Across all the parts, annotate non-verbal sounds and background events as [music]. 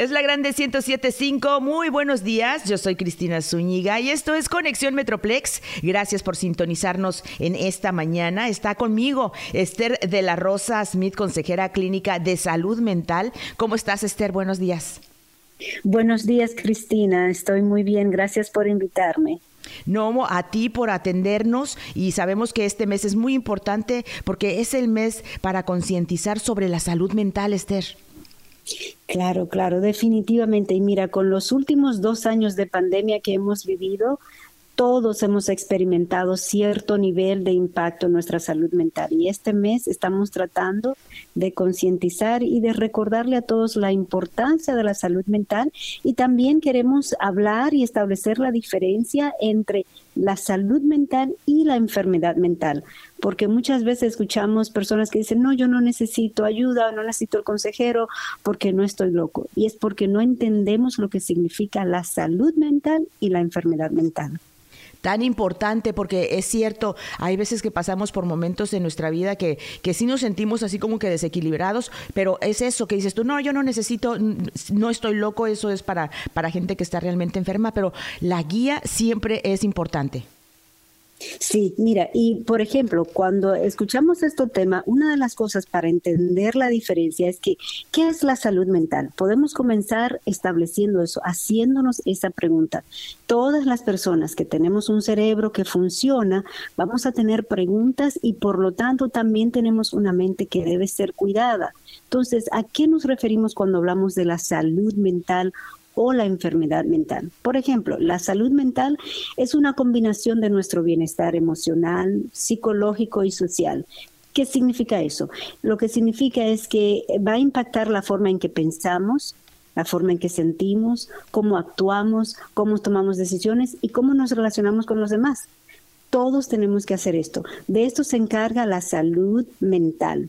Es la grande 1075. Muy buenos días. Yo soy Cristina Zúñiga y esto es Conexión Metroplex. Gracias por sintonizarnos en esta mañana. Está conmigo Esther de la Rosa Smith, consejera clínica de salud mental. ¿Cómo estás, Esther? Buenos días. Buenos días, Cristina. Estoy muy bien. Gracias por invitarme. No, a ti por atendernos y sabemos que este mes es muy importante porque es el mes para concientizar sobre la salud mental, Esther. Claro, claro, definitivamente. Y mira, con los últimos dos años de pandemia que hemos vivido, todos hemos experimentado cierto nivel de impacto en nuestra salud mental y este mes estamos tratando de concientizar y de recordarle a todos la importancia de la salud mental y también queremos hablar y establecer la diferencia entre la salud mental y la enfermedad mental, porque muchas veces escuchamos personas que dicen, no, yo no necesito ayuda, no necesito el consejero porque no estoy loco. Y es porque no entendemos lo que significa la salud mental y la enfermedad mental tan importante porque es cierto, hay veces que pasamos por momentos en nuestra vida que, que sí nos sentimos así como que desequilibrados, pero es eso que dices tú, no, yo no necesito, no estoy loco, eso es para, para gente que está realmente enferma, pero la guía siempre es importante. Sí, mira, y por ejemplo, cuando escuchamos este tema, una de las cosas para entender la diferencia es que, ¿qué es la salud mental? Podemos comenzar estableciendo eso, haciéndonos esa pregunta. Todas las personas que tenemos un cerebro que funciona, vamos a tener preguntas y por lo tanto también tenemos una mente que debe ser cuidada. Entonces, ¿a qué nos referimos cuando hablamos de la salud mental o la enfermedad mental. Por ejemplo, la salud mental es una combinación de nuestro bienestar emocional, psicológico y social. ¿Qué significa eso? Lo que significa es que va a impactar la forma en que pensamos, la forma en que sentimos, cómo actuamos, cómo tomamos decisiones y cómo nos relacionamos con los demás. Todos tenemos que hacer esto. De esto se encarga la salud mental.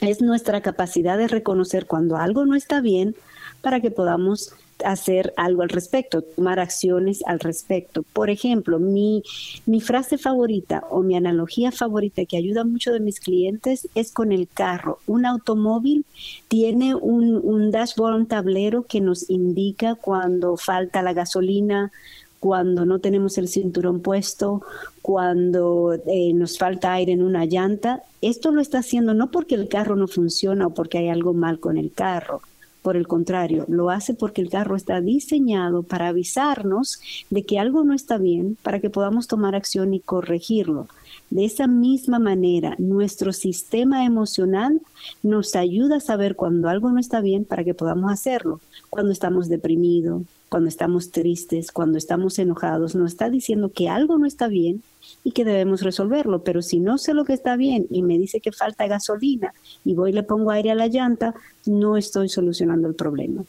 Es nuestra capacidad de reconocer cuando algo no está bien para que podamos hacer algo al respecto, tomar acciones al respecto. Por ejemplo, mi, mi frase favorita o mi analogía favorita que ayuda mucho de mis clientes es con el carro. Un automóvil tiene un, un dashboard, un tablero que nos indica cuando falta la gasolina, cuando no tenemos el cinturón puesto, cuando eh, nos falta aire en una llanta. Esto lo está haciendo no porque el carro no funciona o porque hay algo mal con el carro, por el contrario, lo hace porque el carro está diseñado para avisarnos de que algo no está bien, para que podamos tomar acción y corregirlo. De esa misma manera, nuestro sistema emocional nos ayuda a saber cuando algo no está bien para que podamos hacerlo. Cuando estamos deprimidos, cuando estamos tristes, cuando estamos enojados, nos está diciendo que algo no está bien y que debemos resolverlo. Pero si no sé lo que está bien y me dice que falta gasolina y voy y le pongo aire a la llanta, no estoy solucionando el problema.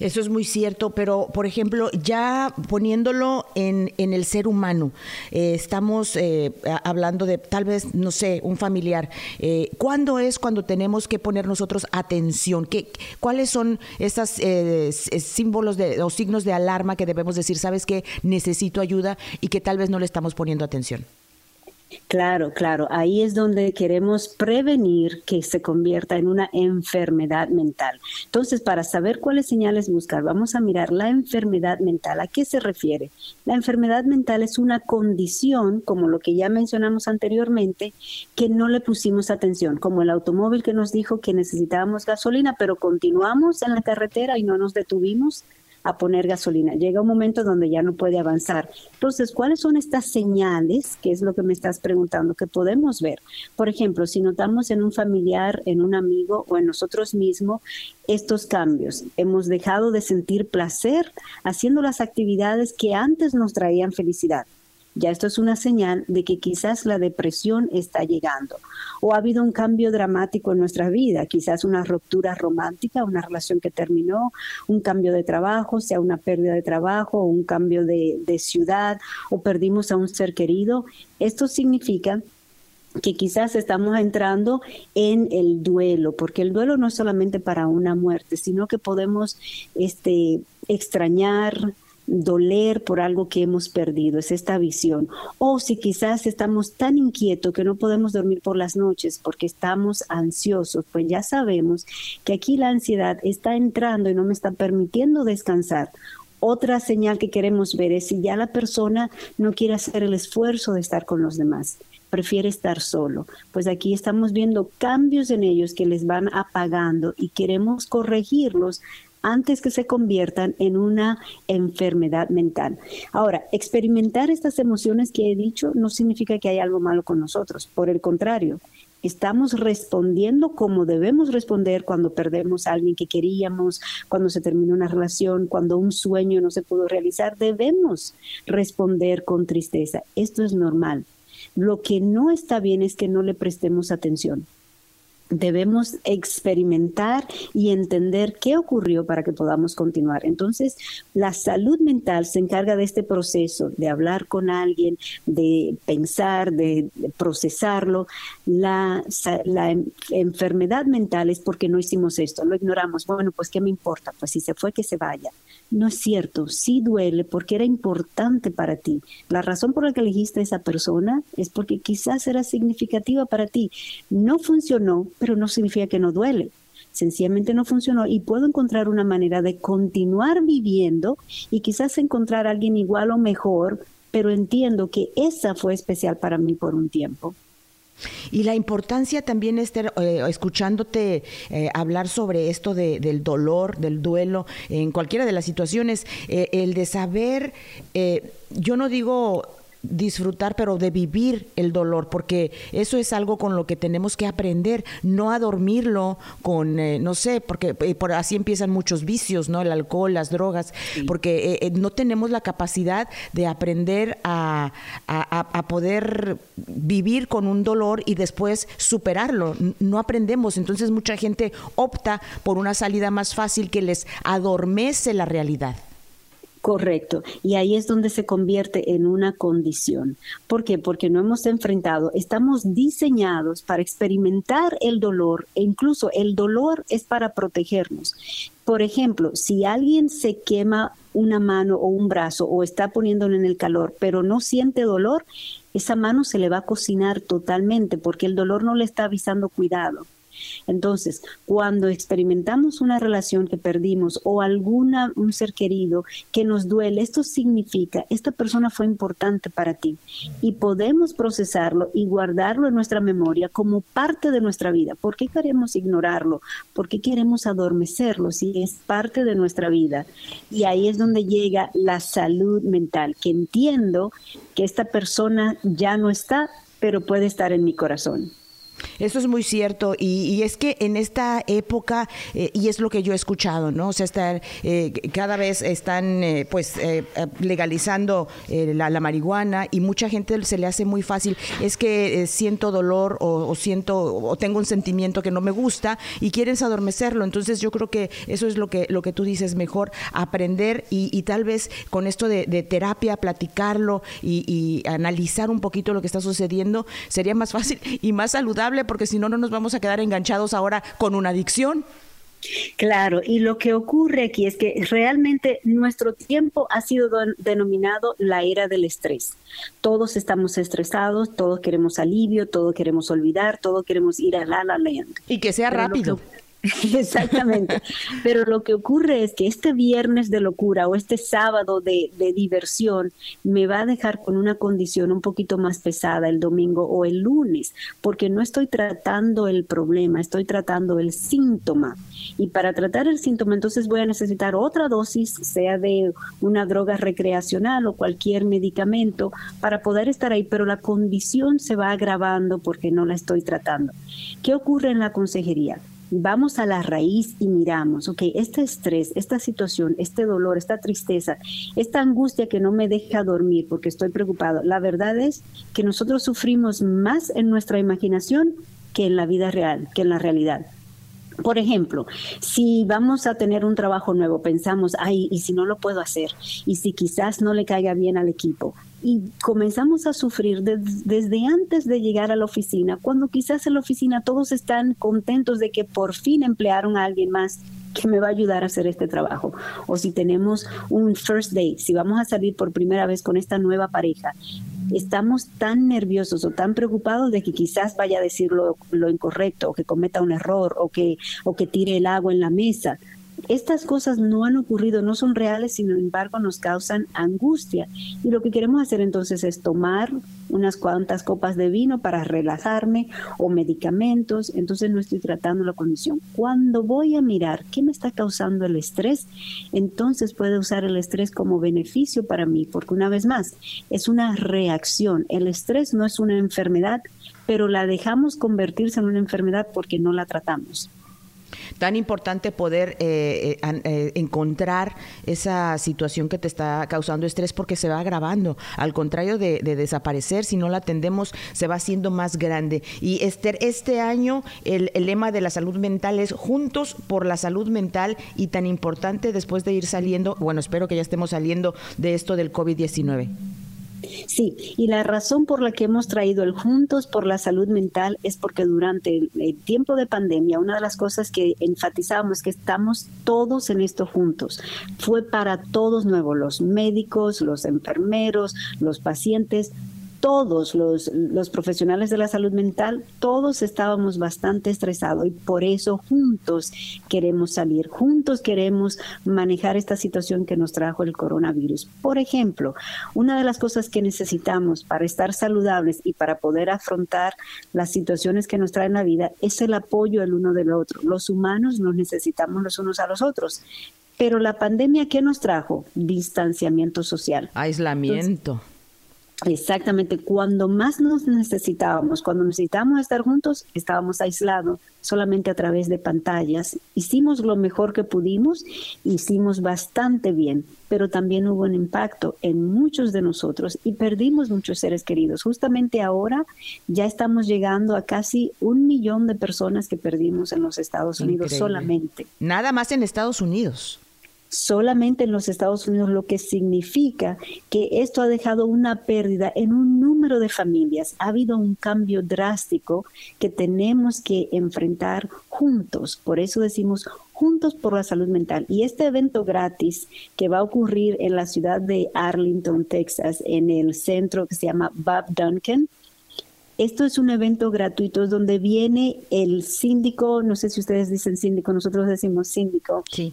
Eso es muy cierto, pero por ejemplo, ya poniéndolo en, en el ser humano, eh, estamos eh, hablando de tal vez, no sé, un familiar. Eh, ¿Cuándo es cuando tenemos que poner nosotros atención? ¿Qué, ¿Cuáles son esos símbolos de, o signos de alarma que debemos decir, sabes que necesito ayuda y que tal vez no le estamos poniendo atención? Claro, claro. Ahí es donde queremos prevenir que se convierta en una enfermedad mental. Entonces, para saber cuáles señales buscar, vamos a mirar la enfermedad mental. ¿A qué se refiere? La enfermedad mental es una condición, como lo que ya mencionamos anteriormente, que no le pusimos atención, como el automóvil que nos dijo que necesitábamos gasolina, pero continuamos en la carretera y no nos detuvimos a poner gasolina. Llega un momento donde ya no puede avanzar. Entonces, ¿cuáles son estas señales, que es lo que me estás preguntando, que podemos ver? Por ejemplo, si notamos en un familiar, en un amigo o en nosotros mismos estos cambios. Hemos dejado de sentir placer haciendo las actividades que antes nos traían felicidad ya esto es una señal de que quizás la depresión está llegando o ha habido un cambio dramático en nuestra vida, quizás una ruptura romántica, una relación que terminó, un cambio de trabajo, sea una pérdida de trabajo o un cambio de, de ciudad o perdimos a un ser querido. Esto significa que quizás estamos entrando en el duelo, porque el duelo no es solamente para una muerte, sino que podemos este, extrañar, doler por algo que hemos perdido, es esta visión. O si quizás estamos tan inquietos que no podemos dormir por las noches porque estamos ansiosos, pues ya sabemos que aquí la ansiedad está entrando y no me está permitiendo descansar. Otra señal que queremos ver es si ya la persona no quiere hacer el esfuerzo de estar con los demás prefiere estar solo. Pues aquí estamos viendo cambios en ellos que les van apagando y queremos corregirlos antes que se conviertan en una enfermedad mental. Ahora, experimentar estas emociones que he dicho no significa que hay algo malo con nosotros, por el contrario, estamos respondiendo como debemos responder cuando perdemos a alguien que queríamos, cuando se terminó una relación, cuando un sueño no se pudo realizar, debemos responder con tristeza. Esto es normal. Lo que no está bien es que no le prestemos atención debemos experimentar y entender qué ocurrió para que podamos continuar. Entonces, la salud mental se encarga de este proceso, de hablar con alguien, de pensar, de, procesarlo. La, la enfermedad mental es porque no hicimos esto, lo ignoramos. Bueno, pues ¿qué me importa? Pues si se fue, que se vaya. No es cierto, sí duele porque era importante para ti. La razón por la que elegiste a esa persona es porque quizás era significativa para ti. No funcionó, pero no significa que no duele. Sencillamente no funcionó y puedo encontrar una manera de continuar viviendo y quizás encontrar a alguien igual o mejor, pero entiendo que esa fue especial para mí por un tiempo. Y la importancia también, Esther, eh, escuchándote eh, hablar sobre esto de, del dolor, del duelo, en cualquiera de las situaciones, eh, el de saber, yo no digo disfrutar, pero de vivir el dolor, porque eso es algo con lo que tenemos que aprender, no a dormirlo con, eh, no sé, porque eh, por así empiezan muchos vicios, ¿no? El alcohol, las drogas, porque eh, no tenemos la capacidad de aprender a, a, poder vivir con un dolor y después superarlo. No aprendemos, entonces mucha gente opta por una salida más fácil que les adormece la realidad. Correcto. Y ahí es donde se convierte en una condición. ¿Por qué? Porque no hemos enfrentado, estamos diseñados para experimentar el dolor e incluso el dolor es para protegernos. Por ejemplo, si alguien se quema una mano o un brazo o está poniéndolo en el calor, pero no siente dolor, esa mano se le va a cocinar totalmente porque el dolor no le está avisando cuidado. Entonces, cuando experimentamos una relación que perdimos o alguna un ser querido que nos duele, esto significa esta persona fue importante para ti y podemos procesarlo y guardarlo en nuestra memoria como parte de nuestra vida. ¿Por qué queremos ignorarlo? ¿Por qué queremos adormecerlo si es parte de nuestra vida? Y ahí es donde llega la salud mental, que entiendo que esta persona ya no está, pero puede estar en mi corazón. Eso es muy cierto y, es que en esta época, eh, y es lo que yo he escuchado, ¿no? O sea, estar, eh, cada vez están eh, pues legalizando la, marihuana y mucha gente se le hace muy fácil, es que siento dolor o, siento o tengo un sentimiento que no me gusta y quieres adormecerlo. Entonces yo creo que eso es lo que, lo que tú dices, mejor aprender y, tal vez con esto de, terapia, platicarlo y, y analizar un poquito lo que está sucediendo, sería más fácil y más saludable porque si no, no nos vamos a quedar enganchados ahora con una adicción. Claro, y lo que ocurre aquí es que realmente nuestro tiempo ha sido denominado la era del estrés. Todos estamos estresados, todos queremos alivio, todos queremos olvidar, todos queremos ir a la la land. Y que sea rápido. [laughs] Exactamente. Pero lo que ocurre es que este viernes de locura o este sábado de, diversión me va a dejar con una condición un poquito más pesada el domingo o el lunes, porque no estoy tratando el problema, estoy tratando el síntoma. Y para tratar el síntoma, entonces voy a necesitar otra dosis, sea de una droga recreacional o cualquier medicamento, para poder estar ahí, pero la condición se va agravando porque no la estoy tratando. ¿Qué ocurre en la consejería? Vamos a la raíz y miramos, ok, este estrés, esta situación, este dolor, esta tristeza, esta angustia que no me deja dormir porque estoy preocupado, la verdad es que nosotros sufrimos más en nuestra imaginación que en la vida real, que en la realidad. Por ejemplo, si vamos a tener un trabajo nuevo, pensamos, ay, ¿y si no lo puedo hacer? ¿Y si quizás no le caiga bien al equipo? Y comenzamos a sufrir desde antes de llegar a la oficina, cuando quizás en la oficina todos están contentos de que por fin emplearon a alguien más que me va a ayudar a hacer este trabajo. O si tenemos un first date, si vamos a salir por primera vez con esta nueva pareja, estamos tan nerviosos o tan preocupados de que quizás vaya a decir lo, lo incorrecto o que cometa un error o que, o que tire el agua en la mesa estas cosas no han ocurrido, no son reales, sin embargo nos causan angustia. Y lo que queremos hacer entonces es tomar unas cuantas copas de vino para relajarme o medicamentos, entonces no estoy tratando la condición. Cuando voy a mirar qué me está causando el estrés, entonces puedo usar el estrés como beneficio para mí, porque una vez más, es una reacción. El estrés no es una enfermedad, pero la dejamos convertirse en una enfermedad porque no la tratamos tan importante poder eh, eh, eh, encontrar esa situación que te está causando estrés porque se va agravando. Al contrario de, desaparecer, si no la atendemos, se va haciendo más grande. Y Esther, este año el, el lema de la salud mental es juntos por la salud mental y tan importante después de ir saliendo, bueno, espero que ya estemos saliendo de esto del COVID-19. Sí, y la razón por la que hemos traído el Juntos por la Salud Mental es porque durante el, tiempo de pandemia, una de las cosas que enfatizábamos es que estamos todos en esto juntos. Fue para todos nuevos, los médicos, los enfermeros, los pacientes, todos los, los, profesionales de la salud mental, todos estábamos bastante estresados y por eso juntos queremos salir, juntos queremos manejar esta situación que nos trajo el coronavirus. Por ejemplo, una de las cosas que necesitamos para estar saludables y para poder afrontar las situaciones que nos traen la vida es el apoyo el uno del otro. Los humanos nos necesitamos los unos a los otros. Pero la pandemia, ¿qué nos trajo? Distanciamiento social. Aislamiento. Exactamente, cuando más nos necesitábamos, cuando necesitábamos estar juntos, estábamos aislados solamente a través de pantallas. Hicimos lo mejor que pudimos, hicimos bastante bien, pero también hubo un impacto en muchos de nosotros y perdimos muchos seres queridos. Justamente ahora ya estamos llegando a casi un millón de personas que perdimos en los Estados Unidos solamente. Nada más en Estados Unidos solamente en los Estados Unidos, lo que significa que esto ha dejado una pérdida en un número de familias. Ha habido un cambio drástico que tenemos que enfrentar juntos. Por eso decimos juntos por la salud mental. Y este evento gratis que va a ocurrir en la ciudad de Arlington, Texas, en el centro que se llama Bob Duncan, esto es un evento gratuito donde viene el síndico, no sé si ustedes dicen síndico, nosotros decimos síndico, sí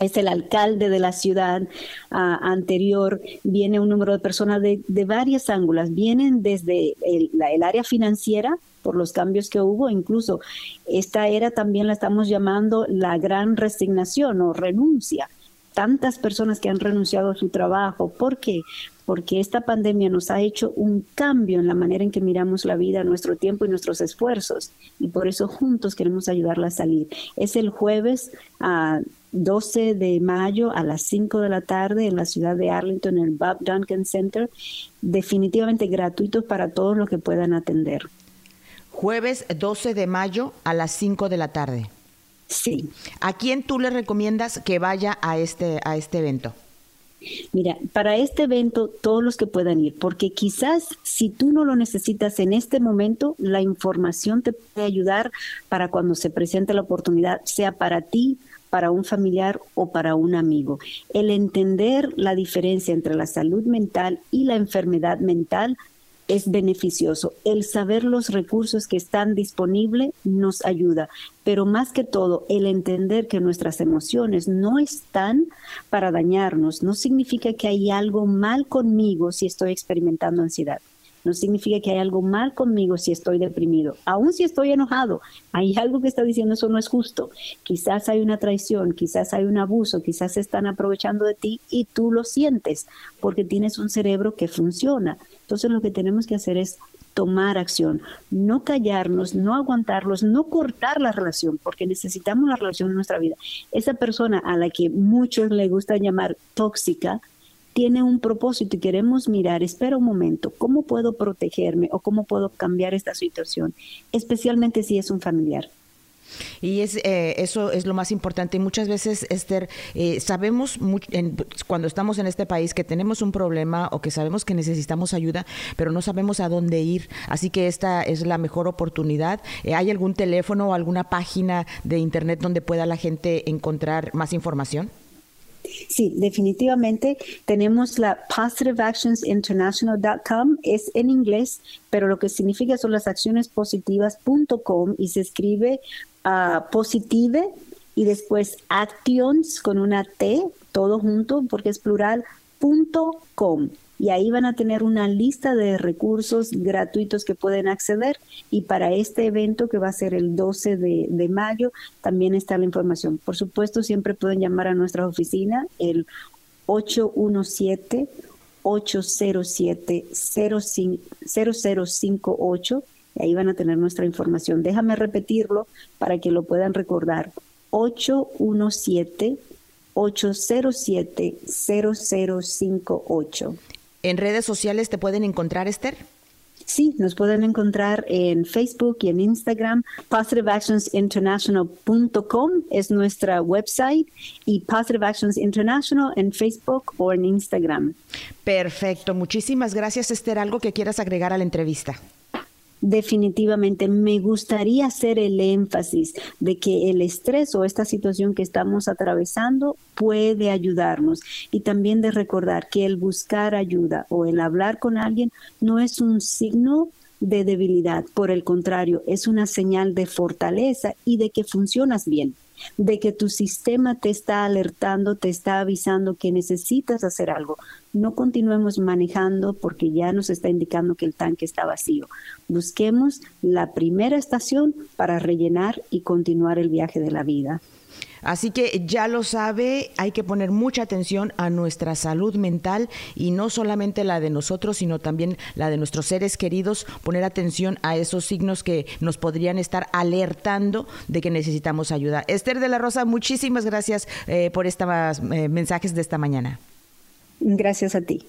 es el alcalde de la ciudad ah, anterior, viene un número de personas de, varias ángulas, vienen desde el, área financiera por los cambios que hubo, incluso esta era también la estamos llamando la gran resignación o renuncia. Tantas personas que han renunciado a su trabajo, ¿por qué? porque esta pandemia nos ha hecho un cambio en la manera en que miramos la vida, nuestro tiempo y nuestros esfuerzos. Y por eso juntos queremos ayudarla a salir. Es el jueves a 12 de mayo a las 5 de la tarde en la ciudad de Arlington, en el Bob Duncan Center. Definitivamente gratuito para todos los que puedan atender. Jueves 12 de mayo a las 5 de la tarde. Sí. ¿A quién tú le recomiendas que vaya a este, a este evento? Mira, para este evento todos los que puedan ir, porque quizás si tú no lo necesitas en este momento, la información te puede ayudar para cuando se presente la oportunidad, sea para ti, para un familiar o para un amigo. El entender la diferencia entre la salud mental y la enfermedad mental es beneficioso. El saber los recursos que están disponibles nos ayuda, pero más que todo, el entender que nuestras emociones no están para dañarnos, no significa que hay algo mal conmigo si estoy experimentando ansiedad. No significa que hay algo mal conmigo si estoy deprimido. Aún si estoy enojado, hay algo que está diciendo eso no es justo. Quizás hay una traición, quizás hay un abuso, quizás se están aprovechando de ti y tú lo sientes porque tienes un cerebro que funciona. Entonces lo que tenemos que hacer es tomar acción, no callarnos, no aguantarlos, no cortar la relación, porque necesitamos la relación en nuestra vida. Esa persona a la que muchos le gusta llamar tóxica, tiene un propósito y queremos mirar, espera un momento, ¿cómo puedo protegerme o cómo puedo cambiar esta situación? Especialmente si es un familiar. Y es, eh, eso es lo más importante. Muchas veces, Esther, eh, sabemos cuando estamos en este país que tenemos un problema o que sabemos que necesitamos ayuda, pero no sabemos a dónde ir. Así que esta es la mejor oportunidad. Eh, ¿Hay algún teléfono o alguna página de Internet donde pueda la gente encontrar más información? Sí, definitivamente tenemos la positiveactionsinternational.com, es en inglés, pero lo que significa son las acciones positivas.com y se escribe positive y después actions con una T, todo junto porque es plural, punto com. Y ahí van a tener una lista de recursos gratuitos que pueden acceder. Y para este evento que va a ser el 12 de, mayo, también está la información. Por supuesto, siempre pueden llamar a nuestra oficina, el 817 807 0058 ahí van a tener nuestra información. Déjame repetirlo para que lo puedan recordar. 817-807-0058. ¿En redes sociales te pueden encontrar, Esther? Sí, nos pueden encontrar en Facebook y en Instagram. PositiveActionsInternational.com es nuestra website y Positive Actions International en Facebook o en Instagram. Perfecto. Muchísimas gracias, Esther. ¿Algo que quieras agregar a la entrevista? Definitivamente, me gustaría hacer el énfasis de que el estrés o esta situación que estamos atravesando puede ayudarnos. Y también de recordar que el buscar ayuda o el hablar con alguien no es un signo de debilidad, por el contrario, es una señal de fortaleza y de que funcionas bien de que tu sistema te está alertando, te está avisando que necesitas hacer algo. No continuemos manejando porque ya nos está indicando que el tanque está vacío. Busquemos la primera estación para rellenar y continuar el viaje de la vida. Así que ya lo sabe, hay que poner mucha atención a nuestra salud mental y no solamente la de nosotros, sino también la de nuestros seres queridos, poner atención a esos signos que nos podrían estar alertando de que necesitamos ayuda. Esther de la Rosa, muchísimas gracias eh, por estos eh, mensajes de esta mañana. Gracias a ti.